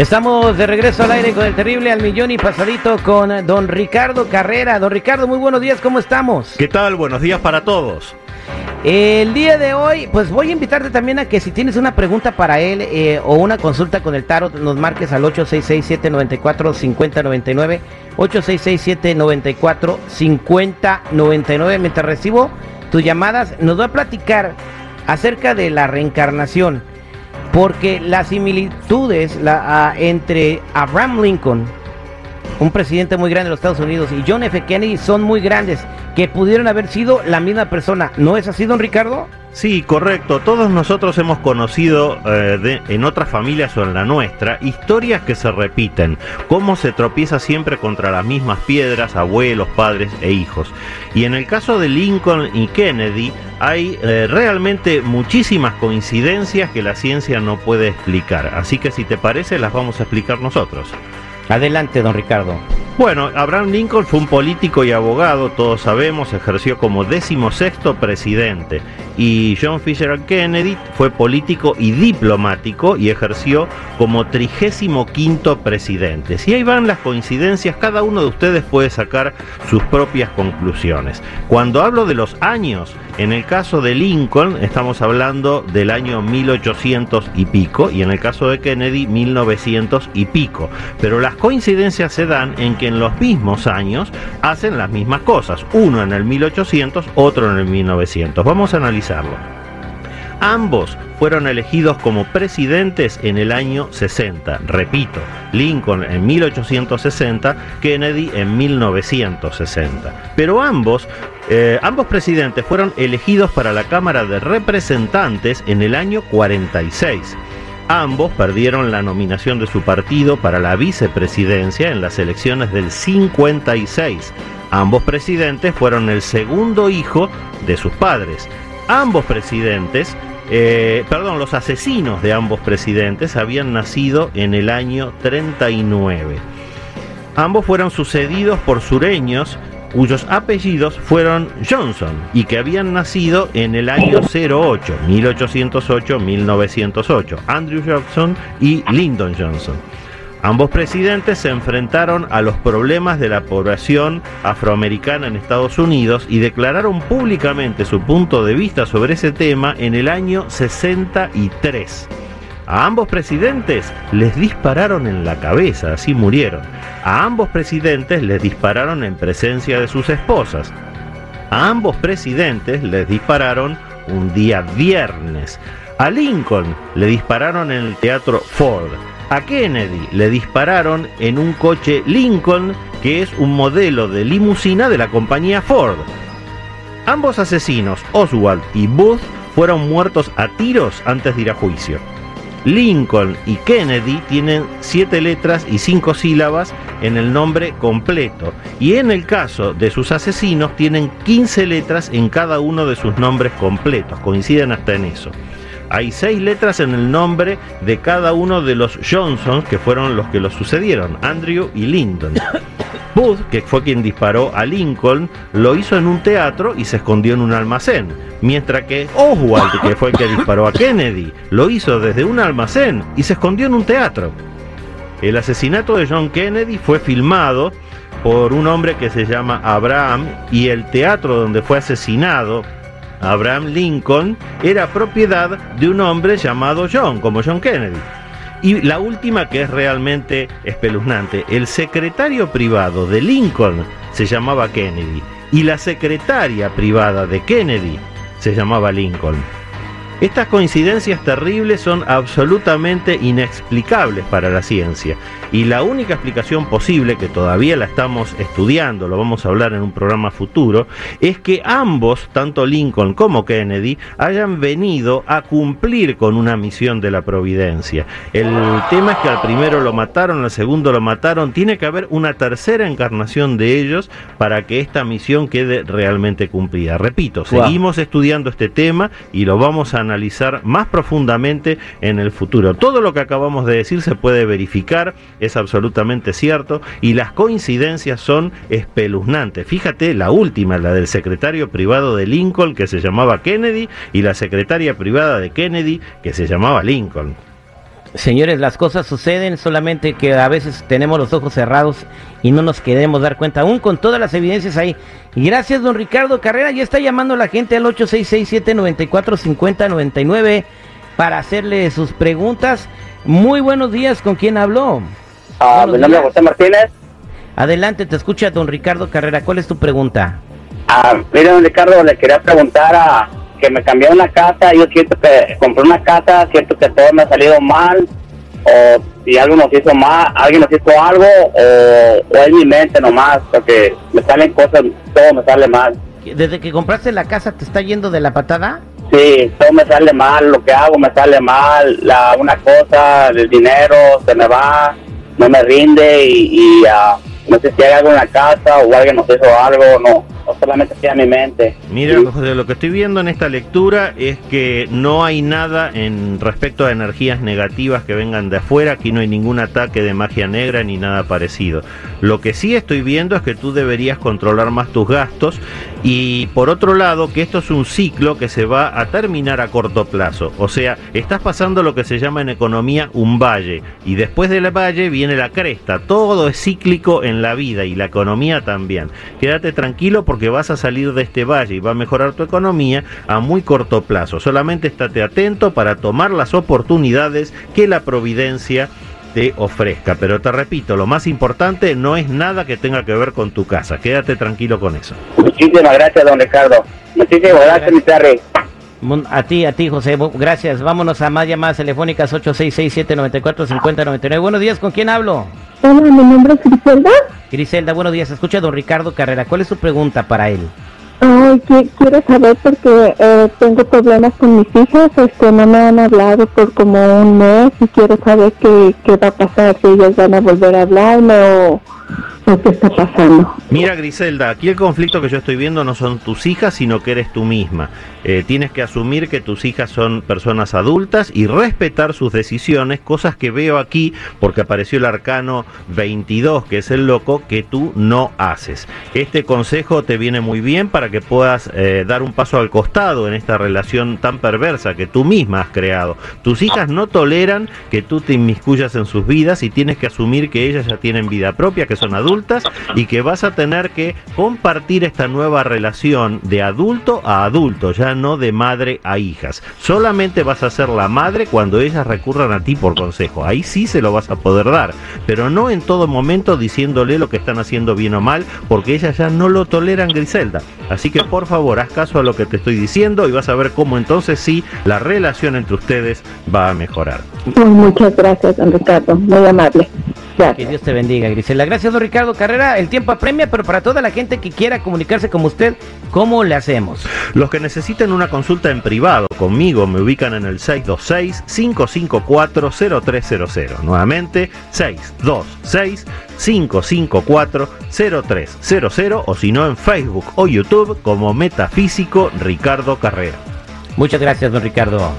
Estamos de regreso al aire con el terrible al millón y pasadito con don Ricardo Carrera. Don Ricardo, muy buenos días, ¿cómo estamos? ¿Qué tal? Buenos días para todos. El día de hoy, pues voy a invitarte también a que si tienes una pregunta para él eh, o una consulta con el tarot, nos marques al 866-794-5099, 866-794-5099. Mientras recibo tus llamadas, nos va a platicar acerca de la reencarnación, porque las similitudes la, entre Abraham Lincoln, un presidente muy grande de los Estados Unidos, y John F. Kennedy son muy grandes que pudieron haber sido la misma persona. ¿No es así, don Ricardo? Sí, correcto. Todos nosotros hemos conocido eh, en otras familias o en la nuestra historias que se repiten, cómo se tropieza siempre contra las mismas piedras, abuelos, padres e hijos. Y en el caso de Lincoln y Kennedy hay eh, realmente muchísimas coincidencias que la ciencia no puede explicar. Así que si te parece las vamos a explicar nosotros. Adelante, don Ricardo. Bueno, Abraham Lincoln fue un político y abogado, todos sabemos, ejerció como decimosexto presidente. Y John Fisher Kennedy fue político y diplomático y ejerció como trigésimo quinto presidente. Si ahí van las coincidencias, cada uno de ustedes puede sacar sus propias conclusiones. Cuando hablo de los años, en el caso de Lincoln estamos hablando del año 1800 y pico y en el caso de Kennedy 1900 y pico. Pero las coincidencias se dan en que en los mismos años hacen las mismas cosas, uno en el 1800, otro en el 1900. Vamos a analizarlo. Ambos fueron elegidos como presidentes en el año 60. Repito, Lincoln en 1860, Kennedy en 1960. Pero ambos, eh, ambos presidentes fueron elegidos para la Cámara de Representantes en el año 46. Ambos perdieron la nominación de su partido para la vicepresidencia en las elecciones del 56. Ambos presidentes fueron el segundo hijo de sus padres. Ambos presidentes, eh, perdón, los asesinos de ambos presidentes habían nacido en el año 39. Ambos fueron sucedidos por sureños cuyos apellidos fueron Johnson y que habían nacido en el año 08, 1808-1908, Andrew Johnson y Lyndon Johnson. Ambos presidentes se enfrentaron a los problemas de la población afroamericana en Estados Unidos y declararon públicamente su punto de vista sobre ese tema en el año 63. A ambos presidentes les dispararon en la cabeza, así murieron. A ambos presidentes les dispararon en presencia de sus esposas. A ambos presidentes les dispararon un día viernes. A Lincoln le dispararon en el teatro Ford. A Kennedy le dispararon en un coche Lincoln, que es un modelo de limusina de la compañía Ford. Ambos asesinos, Oswald y Booth, fueron muertos a tiros antes de ir a juicio. Lincoln y Kennedy tienen siete letras y cinco sílabas en el nombre completo. Y en el caso de sus asesinos tienen 15 letras en cada uno de sus nombres completos. Coinciden hasta en eso. Hay seis letras en el nombre de cada uno de los Johnsons que fueron los que los sucedieron, Andrew y Lyndon. Booth, que fue quien disparó a Lincoln, lo hizo en un teatro y se escondió en un almacén, mientras que Oswald, que fue el que disparó a Kennedy, lo hizo desde un almacén y se escondió en un teatro. El asesinato de John Kennedy fue filmado por un hombre que se llama Abraham y el teatro donde fue asesinado Abraham Lincoln era propiedad de un hombre llamado John, como John Kennedy. Y la última que es realmente espeluznante, el secretario privado de Lincoln se llamaba Kennedy y la secretaria privada de Kennedy se llamaba Lincoln. Estas coincidencias terribles son absolutamente inexplicables para la ciencia y la única explicación posible, que todavía la estamos estudiando, lo vamos a hablar en un programa futuro, es que ambos, tanto Lincoln como Kennedy, hayan venido a cumplir con una misión de la providencia. El tema es que al primero lo mataron, al segundo lo mataron, tiene que haber una tercera encarnación de ellos para que esta misión quede realmente cumplida. Repito, seguimos estudiando este tema y lo vamos a analizar más profundamente en el futuro. Todo lo que acabamos de decir se puede verificar, es absolutamente cierto, y las coincidencias son espeluznantes. Fíjate la última, la del secretario privado de Lincoln, que se llamaba Kennedy, y la secretaria privada de Kennedy, que se llamaba Lincoln. Señores, las cosas suceden solamente que a veces tenemos los ojos cerrados y no nos queremos dar cuenta, aún con todas las evidencias ahí. Gracias, don Ricardo Carrera. Ya está llamando la gente al 8667-945099 para hacerle sus preguntas. Muy buenos días, ¿con quién habló? Ah, mi nombre es José Martínez. Adelante, te escucha don Ricardo Carrera. ¿Cuál es tu pregunta? Ah, mire, don Ricardo, le quería preguntar a que me cambié una casa, yo siento que compré una casa, siento que todo me ha salido mal, o si algo nos hizo mal, alguien nos hizo algo, o, o es mi mente nomás, porque me salen cosas, todo me sale mal. ¿Desde que compraste la casa te está yendo de la patada? Sí, todo me sale mal, lo que hago me sale mal, la una cosa, el dinero se me va, no me rinde y, y ah, no sé si hay algo en la casa o alguien nos hizo algo, no, solamente en mi mente. Mira. José, lo que estoy viendo en esta lectura es que no hay nada en respecto a energías negativas que vengan de afuera, aquí no hay ningún ataque de magia negra ni nada parecido. Lo que sí estoy viendo es que tú deberías controlar más tus gastos y por otro lado que esto es un ciclo que se va a terminar a corto plazo. O sea, estás pasando lo que se llama en economía un valle y después del valle viene la cresta. Todo es cíclico en la vida y la economía también. Quédate tranquilo porque vas a salir de este valle y va a mejorar tu economía a muy corto plazo. Solamente estate atento para tomar las oportunidades que la providencia te ofrezca. Pero te repito, lo más importante no es nada que tenga que ver con tu casa. Quédate tranquilo con eso. Muchísimas gracias, don Ricardo. Muchísimas gracias, mi Terry. A ti, a ti, José. Gracias. Vámonos a más llamadas telefónicas 8667-945099. Buenos días, ¿con quién hablo? Hola, mi nombre es Griselda. Griselda, buenos días. Escucha a don Ricardo Carrera. ¿Cuál es su pregunta para él? Ay, qui- quiero saber porque eh, tengo problemas con mis hijas. Este, no me han hablado por como un mes y quiero saber qué, qué va a pasar, si ellas van a volver a hablarme o, Mira Griselda, aquí el conflicto que yo estoy viendo no son tus hijas, sino que eres tú misma. Eh, tienes que asumir que tus hijas son personas adultas y respetar sus decisiones, cosas que veo aquí, porque apareció el arcano 22, que es el loco, que tú no haces. Este consejo te viene muy bien para que puedas eh, dar un paso al costado en esta relación tan perversa que tú misma has creado. Tus hijas no toleran que tú te inmiscuyas en sus vidas y tienes que asumir que ellas ya tienen vida propia, que son adultas y que vas a tener que compartir esta nueva relación de adulto a adulto, ya no de madre a hijas. Solamente vas a ser la madre cuando ellas recurran a ti por consejo. Ahí sí se lo vas a poder dar, pero no en todo momento diciéndole lo que están haciendo bien o mal, porque ellas ya no lo toleran, Griselda. Así que por favor, haz caso a lo que te estoy diciendo y vas a ver cómo entonces sí la relación entre ustedes va a mejorar. Muchas gracias, Ricardo. Muy amable. Que. Dios te bendiga, Griselda. Gracias, don Ricardo Carrera. El tiempo apremia, pero para toda la gente que quiera comunicarse con usted, ¿cómo le hacemos? Los que necesiten una consulta en privado conmigo me ubican en el 626-554-0300. Nuevamente, 626-554-0300 o si no en Facebook o YouTube como Metafísico Ricardo Carrera. Muchas gracias, don Ricardo.